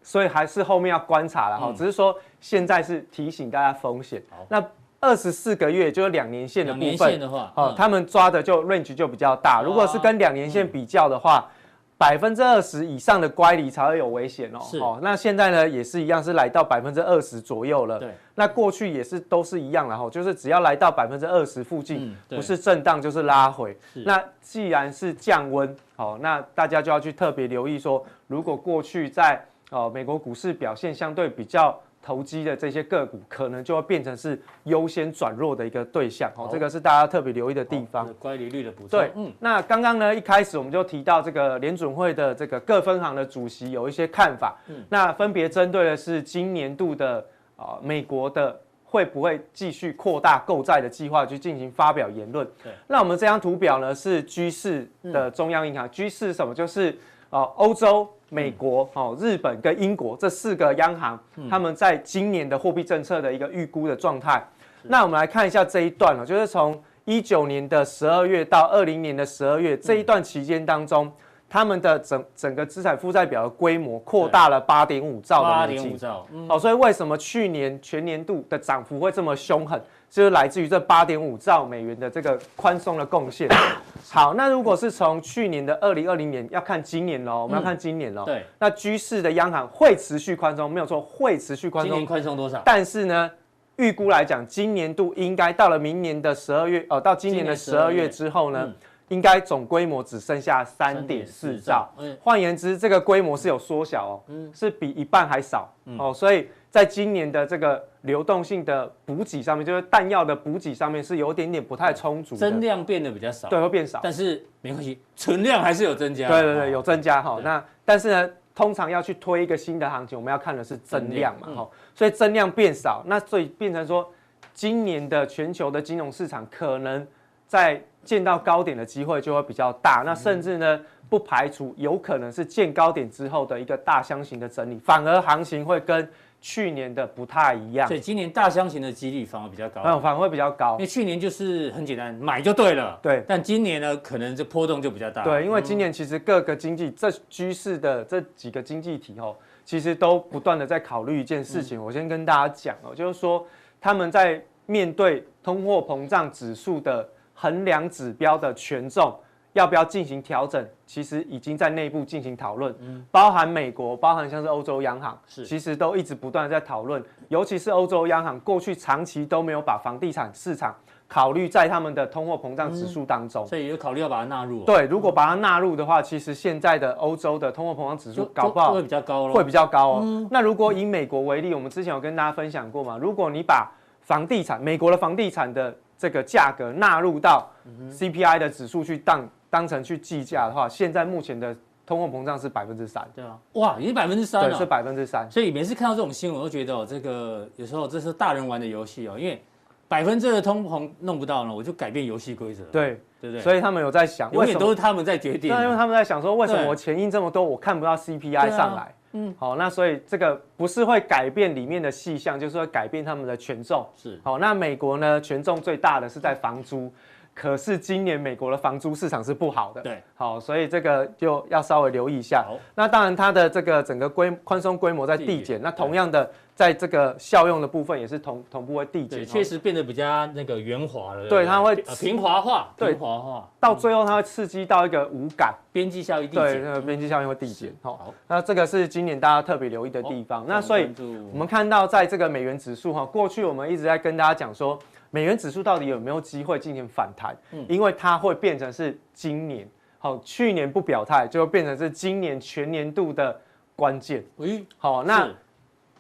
Speaker 4: 所以还是后面要观察了哈，嗯、只是说现在是提醒大家风险。好那。二十四个月就是两年线的部分，哦，他们抓的就 range 就比较大。如果是跟两年线比较的话，百分之二十以上的乖离才会有危险哦。哦，那现在呢也是一样，是来到百分之二十左右了。对，那过去也是都是一样然后，就是只要来到百分之二十附近，不是震荡就是拉回。那既然是降温，哦，那大家就要去特别留意说，如果过去在哦美国股市表现相对比较。投机的这些个股可能就会变成是优先转弱的一个对象哦，这个是大家特别留意的地方。
Speaker 2: 乖离率的补充。
Speaker 4: 对，嗯，那刚刚呢一开始我们就提到这个联准会的这个各分行的主席有一些看法，嗯，那分别针对的是今年度的啊美国的会不会继续扩大购债的计划去进行发表言论。对，那我们这张图表呢是 G 四的中央银行，G 四什么？就是啊欧洲。美国、哦日本跟英国这四个央行，他们在今年的货币政策的一个预估的状态。那我们来看一下这一段了，就是从一九年的十二月到二零年的十二月这一段期间当中，他们的整整个资产负债表的规模扩大了八点五兆的美金。八点五兆。哦，所以为什么去年全年度的涨幅会这么凶狠？就是来自于这八点五兆美元的这个宽松的贡献。好，那如果是从去年的二零二零年要看今年喽，我们要看今年喽。
Speaker 2: 对，
Speaker 4: 那居士的央行会持续宽松，没有错，会持续宽松。
Speaker 2: 今年宽松多少？
Speaker 4: 但是呢，预估来讲，今年度应该到了明年的十二月，哦，到今年的十二月之后呢，应该总规模只剩下三点四兆。换言之，这个规模是有缩小哦，是比一半还少哦，所以。在今年的这个流动性的补给上面，就是弹药的补给上面是有点点不太充足，
Speaker 2: 增量变得比较少，
Speaker 4: 对，会变少，
Speaker 2: 但是没关系，存量还是有增加，
Speaker 4: 对对对，有增加哈。那但是呢，通常要去推一个新的行情，我们要看的是增量嘛，哈，所以增量变少，那所以变成说，今年的全球的金融市场可能在见到高点的机会就会比较大，那甚至呢，不排除有可能是见高点之后的一个大箱型的整理，反而行情会跟。去年的不太一样，
Speaker 2: 所以今年大箱型的几率反而比较高，
Speaker 4: 嗯，反而会比较高，
Speaker 2: 因为去年就是很简单，买就对了，
Speaker 4: 对。
Speaker 2: 但今年呢，可能这波动就比较大，
Speaker 4: 对，因为今年其实各个经济这居士的这几个经济体哦，其实都不断的在考虑一件事情，我先跟大家讲哦，就是说他们在面对通货膨胀指数的衡量指标的权重。要不要进行调整？其实已经在内部进行讨论，包含美国，包含像是欧洲央行，是其实都一直不断在讨论。尤其是欧洲央行过去长期都没有把房地产市场考虑在他们的通货膨胀指数当中，
Speaker 2: 所以有考虑要把它纳入。
Speaker 4: 对，如果把它纳入的话，其实现在的欧洲的通货膨胀指数搞不好
Speaker 2: 会比较高，
Speaker 4: 会比较高哦。那如果以美国为例，我们之前有跟大家分享过嘛，如果你把房地产，美国的房地产的这个价格纳入到 CPI 的指数去当。当成去计价的话，现在目前的通货膨胀是百分之三，
Speaker 2: 对啊，哇，已经百分之三了，
Speaker 4: 对，是百分之三。
Speaker 2: 所以每次看到这种新闻，我都觉得哦，这个有时候这是大人玩的游戏哦，因为百分之的通膨弄不到呢，我就改变游戏规则，
Speaker 4: 对，
Speaker 2: 对不对？
Speaker 4: 所以他们有在想，
Speaker 2: 永远都是他们在决定，
Speaker 4: 那因为他们在想说，为什么我钱印这么多，我看不到 CPI 上来？嗯，好，那所以这个不是会改变里面的细项，就是会改变他们的权重。是，好，那美国呢，权重最大的是在房租。可是今年美国的房租市场是不好的，
Speaker 2: 对，
Speaker 4: 好，所以这个就要稍微留意一下。那当然它的这个整个规宽松规模在递减，那同样的在这个效用的部分也是同同步会递减，
Speaker 2: 确实变得比较那个圆滑了。
Speaker 4: 对，它会
Speaker 2: 平滑化，平滑化，
Speaker 4: 到最后它会刺激到一个无感。
Speaker 2: 边际效益递减，
Speaker 4: 对，那个边际效应会递减。好，那这个是今年大家特别留意的地方。那所以我们看到在这个美元指数哈，过去我们一直在跟大家讲说。美元指数到底有没有机会进行反弹？嗯，因为它会变成是今年，好，去年不表态，就会变成是今年全年度的关键。诶，好，那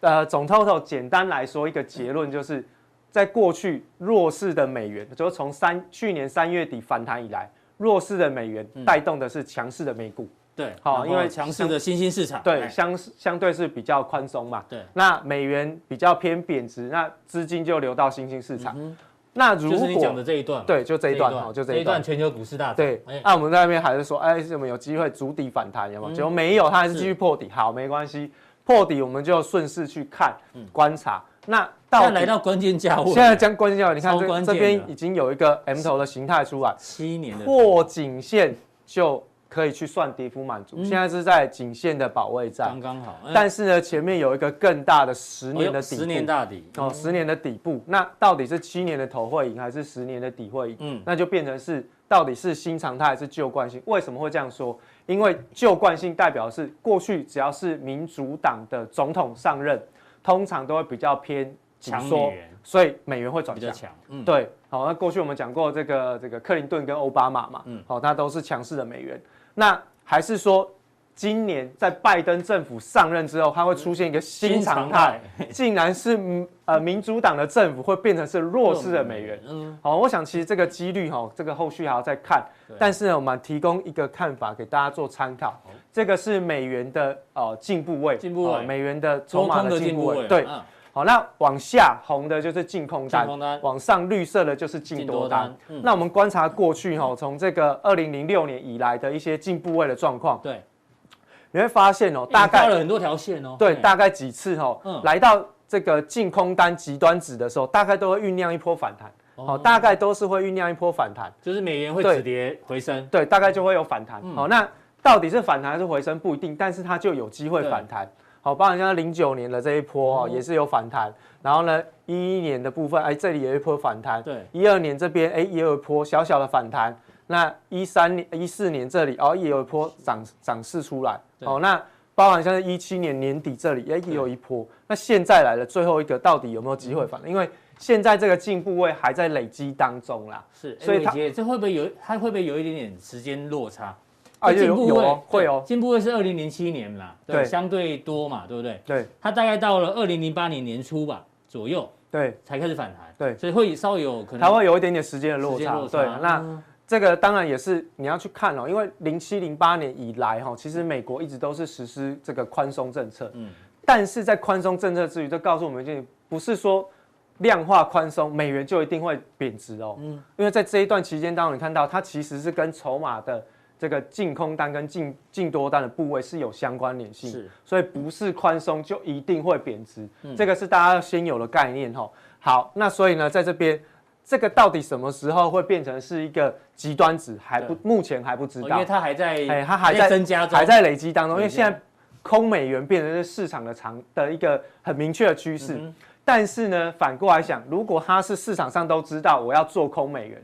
Speaker 4: 呃，总透透简单来说，一个结论就是，在过去弱势的美元，就是从三去年三月底反弹以来，弱势的美元带动的是强势的美股。
Speaker 2: 对，好，因为强势的新兴市场，
Speaker 4: 对，相相对是比较宽松嘛。对，那美元比较偏贬值，那资金就流到新兴市场。那如果
Speaker 2: 就是你讲的这一段，
Speaker 4: 对，就这一段，哦，就这一段
Speaker 2: 全球股市大涨。
Speaker 4: 对，那我们在那边还是说，哎，是我们有机会筑底反弹，有没有？结果没有，它还是继续破底。好，没关系，破底我们就顺势去看观察。那到
Speaker 2: 来到关键价位，
Speaker 4: 现在将关键价位，你看这这边已经有一个 M 头的形态出来，
Speaker 2: 七年的
Speaker 4: 破颈线就。可以去算跌幅满足，现在是在颈线的保卫战，
Speaker 2: 刚刚好。
Speaker 4: 但是呢，前面有一个更大的十年的底部，
Speaker 2: 十年大底
Speaker 4: 哦，十年的底部。那到底是七年的头会赢，还是十年的底会赢？嗯，那就变成是到底是新常态还是旧惯性？为什么会这样说？因为旧惯性代表是过去只要是民主党的总统上任，通常都会比较偏紧缩，所以美元会转强。嗯，对。好，那过去我们讲过这个这个克林顿跟奥巴马嘛，嗯，好，它都是强势的美元。那还是说，今年在拜登政府上任之后，它会出现一个新常态，竟然是呃民主党的政府会变成是弱势的美元。嗯，好，我想其实这个几率哈，这个后续还要再看。但是呢，我们提供一个看法给大家做参考。这个是美元的呃进步位，进步位，美元的筹码的进步位，对。好，那往下红的就是净空单，空单往上绿色的就是净多单。那我们观察过去哈，从这个二零零六年以来的一些进部位的状况，对，你会发现哦，大概
Speaker 2: 了很多条线哦，
Speaker 4: 对，大概几次哦，嗯、来到这个净空单极端值的时候，大概都会酝酿一波反弹，好、哦，大概都是会酝酿一波反弹，
Speaker 2: 就是美元会止跌回升，
Speaker 4: 对，大概就会有反弹。好、嗯，那到底是反弹还是回升不一定，但是它就有机会反弹。好，包含像零九年的这一波哦，也是有反弹。然后呢，一一年的部分，哎，这里有一波反弹。
Speaker 2: 对，
Speaker 4: 一二年这边，哎，也有一波小小的反弹。那一三年、一四年这里，哦，也有一波涨涨势出来。哦，那包含像是一七年年底这里，哎，也有一波。那现在来了最后一个，到底有没有机会反弹？因为现在这个进步位还在累积当中啦。
Speaker 2: 是，所以它这会不会有？它会不会有一点点时间落差？
Speaker 4: 啊，进步位会哦，
Speaker 2: 进步位是二零零七年啦，对，相对多嘛，对不对？
Speaker 4: 对，
Speaker 2: 它大概到了二零零八年年初吧左右，
Speaker 4: 对，
Speaker 2: 才开始反弹，
Speaker 4: 对，
Speaker 2: 所以会稍微有可能，
Speaker 4: 它会有一点点时间的落差，对，那这个当然也是你要去看哦，因为零七零八年以来哈，其实美国一直都是实施这个宽松政策，嗯，但是在宽松政策之余，就告诉我们一件，不是说量化宽松，美元就一定会贬值哦，嗯，因为在这一段期间当中，你看到它其实是跟筹码的。这个净空单跟净净多单的部位是有相关联性，是，所以不是宽松就一定会贬值，嗯、这个是大家要先有的概念哈。好，那所以呢，在这边，这个到底什么时候会变成是一个极端值，还不目前还不知道，
Speaker 2: 因为它还在，
Speaker 4: 哎，它还在增加中，还在累积当中，因为现在空美元变成是市场的长的一个很明确的趋势，嗯、但是呢，反过来想，如果它是市场上都知道我要做空美元。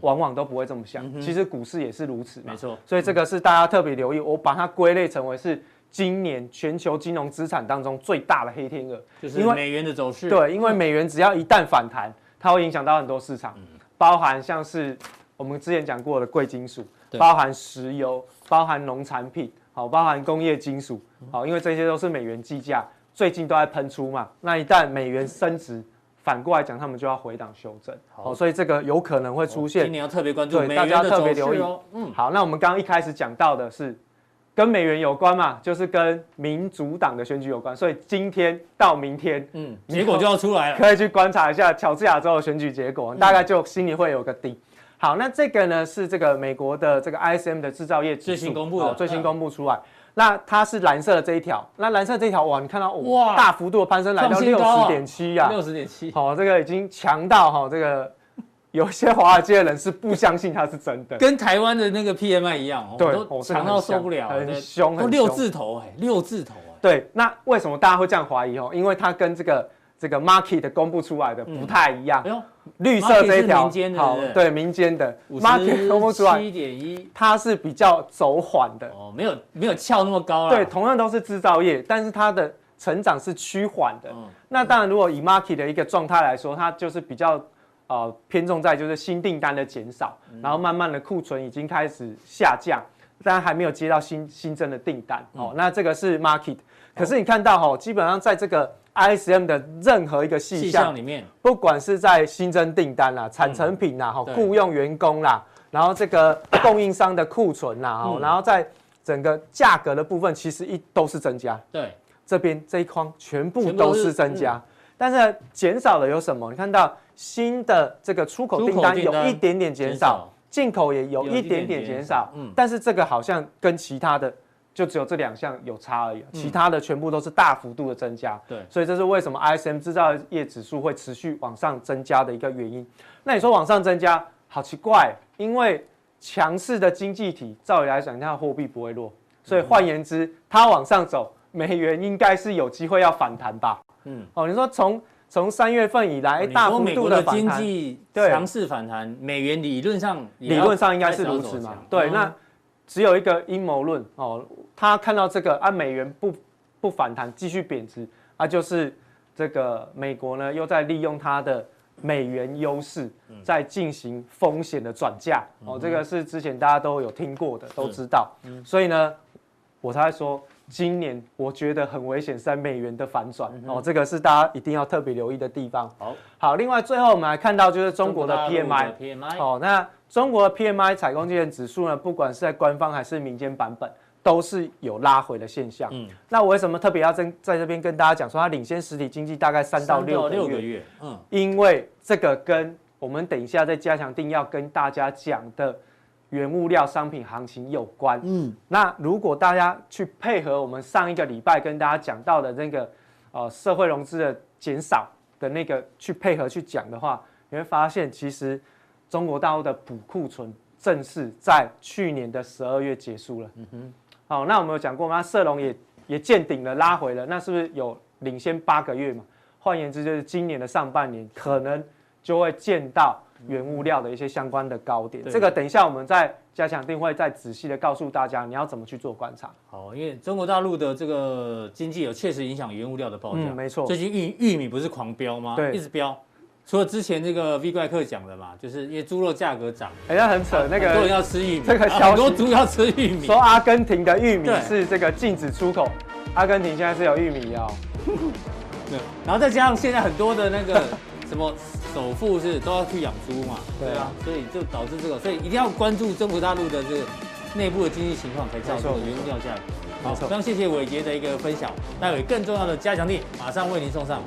Speaker 4: 往往都不会这么想，其实股市也是如此，没错。所以这个是大家特别留意，我把它归类成为是今年全球金融资产当中最大的黑天鹅，
Speaker 2: 就是美元的走势。
Speaker 4: 对，因为美元只要一旦反弹，它会影响到很多市场，包含像是我们之前讲过的贵金属，包含石油，包含农产品，好，包含工业金属，好，因为这些都是美元计价，最近都在喷出嘛。那一旦美元升值，反过来讲，他们就要回档修正，好，所以这个有可能会出现。
Speaker 2: 今年要特别关注，
Speaker 4: 对，大家特别留意。嗯，好，那我们刚刚一开始讲到的是跟美元有关嘛，就是跟民主党的选举有关，所以今天到明天，嗯，
Speaker 2: 结果就要出来了，
Speaker 4: 可以去观察一下乔治亚州的选举结果，大概就心里会有个底。好，那这个呢是这个美国的这个 ISM 的制造业
Speaker 2: 最新公布的，
Speaker 4: 最新公布出来。那它是蓝色的这一条，那蓝色这一条哇，你看到哇，大幅度的攀升来到六十点七呀，
Speaker 2: 六十点七，
Speaker 4: 好，这个已经强到哈，这个有些华尔街的人是不相信它是真的，
Speaker 2: 跟台湾的那个 PMI 一样，对，都强到受不了，
Speaker 4: 很凶，很
Speaker 2: 六字头哎，六字头啊，
Speaker 4: 对，那为什么大家会这样怀疑哦？因为它跟这个这个 market 公布出来的不太一样。绿色这一条，好，对，民间的 market 公布出来七点一，它是比较走缓的，
Speaker 2: 哦，没有没有翘那么高了。
Speaker 4: 对，同样都是制造业，但是它的成长是趋缓的。那当然，如果以 market 的一个状态来说，它就是比较呃偏重在就是新订单的减少，然后慢慢的库存已经开始下降，但还没有接到新新增的订单。哦，那这个是 market。可是你看到哈，基本上在这个。ISM 的任何一个细项里面，不管是在新增订单啦、产成品啦、哈雇佣员工啦，然后这个 供应商的库存啦，哈，然后在整个价格的部分，其实一都是增加。
Speaker 2: 对，
Speaker 4: 这边这一框全部都是增加，但是减少了有什么？你看到新的这个出口订单有一点点减少，进口也有一点点减少，嗯，但是这个好像跟其他的。就只有这两项有差而已，其他的全部都是大幅度的增加。对，所以这是为什么 ISM 制造业指数会持续往上增加的一个原因。那你说往上增加，好奇怪，因为强势的经济体，照理来讲，它的货币不会弱，所以换言之，它往上走，美元应该是有机会要反弹吧？嗯，哦，你说从从三月份以来，大幅度的经济
Speaker 2: 强势反弹，美元理论上
Speaker 4: 理论上应该是如此嘛？对，那。只有一个阴谋论哦，他看到这个啊，美元不不反弹，继续贬值啊，就是这个美国呢又在利用它的美元优势，在进行风险的转嫁哦，这个是之前大家都有听过的，都知道，所以呢，我才说今年我觉得很危险，是在美元的反转哦，这个是大家一定要特别留意的地方。好，好，另外最后我们来看到就是中国的 PMI，哦，那。中国的 PMI 采购经理指数呢，不管是在官方还是民间版本，都是有拉回的现象。嗯，那我为什么特别要在在这边跟大家讲说它领先实体经济大概三到六个月？六个月。嗯，因为这个跟我们等一下在加强定要跟大家讲的原物料商品行情有关。嗯，那如果大家去配合我们上一个礼拜跟大家讲到的那个呃社会融资的减少的那个去配合去讲的话，你会发现其实。中国大陆的补库存正式在去年的十二月结束了。嗯哼，好，那我们有讲过吗？社融也也见顶了，拉回了，那是不是有领先八个月嘛？换言之，就是今年的上半年可能就会见到原物料的一些相关的高点。这个等一下我们再加强定会再仔细的告诉大家，你要怎么去做观察。
Speaker 2: 好，因为中国大陆的这个经济有确实影响原物料的报价。
Speaker 4: 嗯，没错。
Speaker 2: 最近玉玉米不是狂飙吗？
Speaker 4: 对，
Speaker 2: 一直飙。除了之前这个 V 怪客讲的嘛，就是因为猪肉价格涨，
Speaker 4: 哎，那很扯。那个
Speaker 2: 很多人要吃玉米，
Speaker 4: 这个
Speaker 2: 很多猪要吃玉米。
Speaker 4: 说阿根廷的玉米是这个禁止出口，阿根廷现在是有玉米要。
Speaker 2: 对，然后再加上现在很多的那个 什么首富是都要去养猪嘛，对啊，所以就导致这个，所以一定要关注中国大陆的这个内部的经济情况，才知道这个原物料价格。好，非常谢谢伟杰的一个分享，待会更重要的加强力马上为您送上。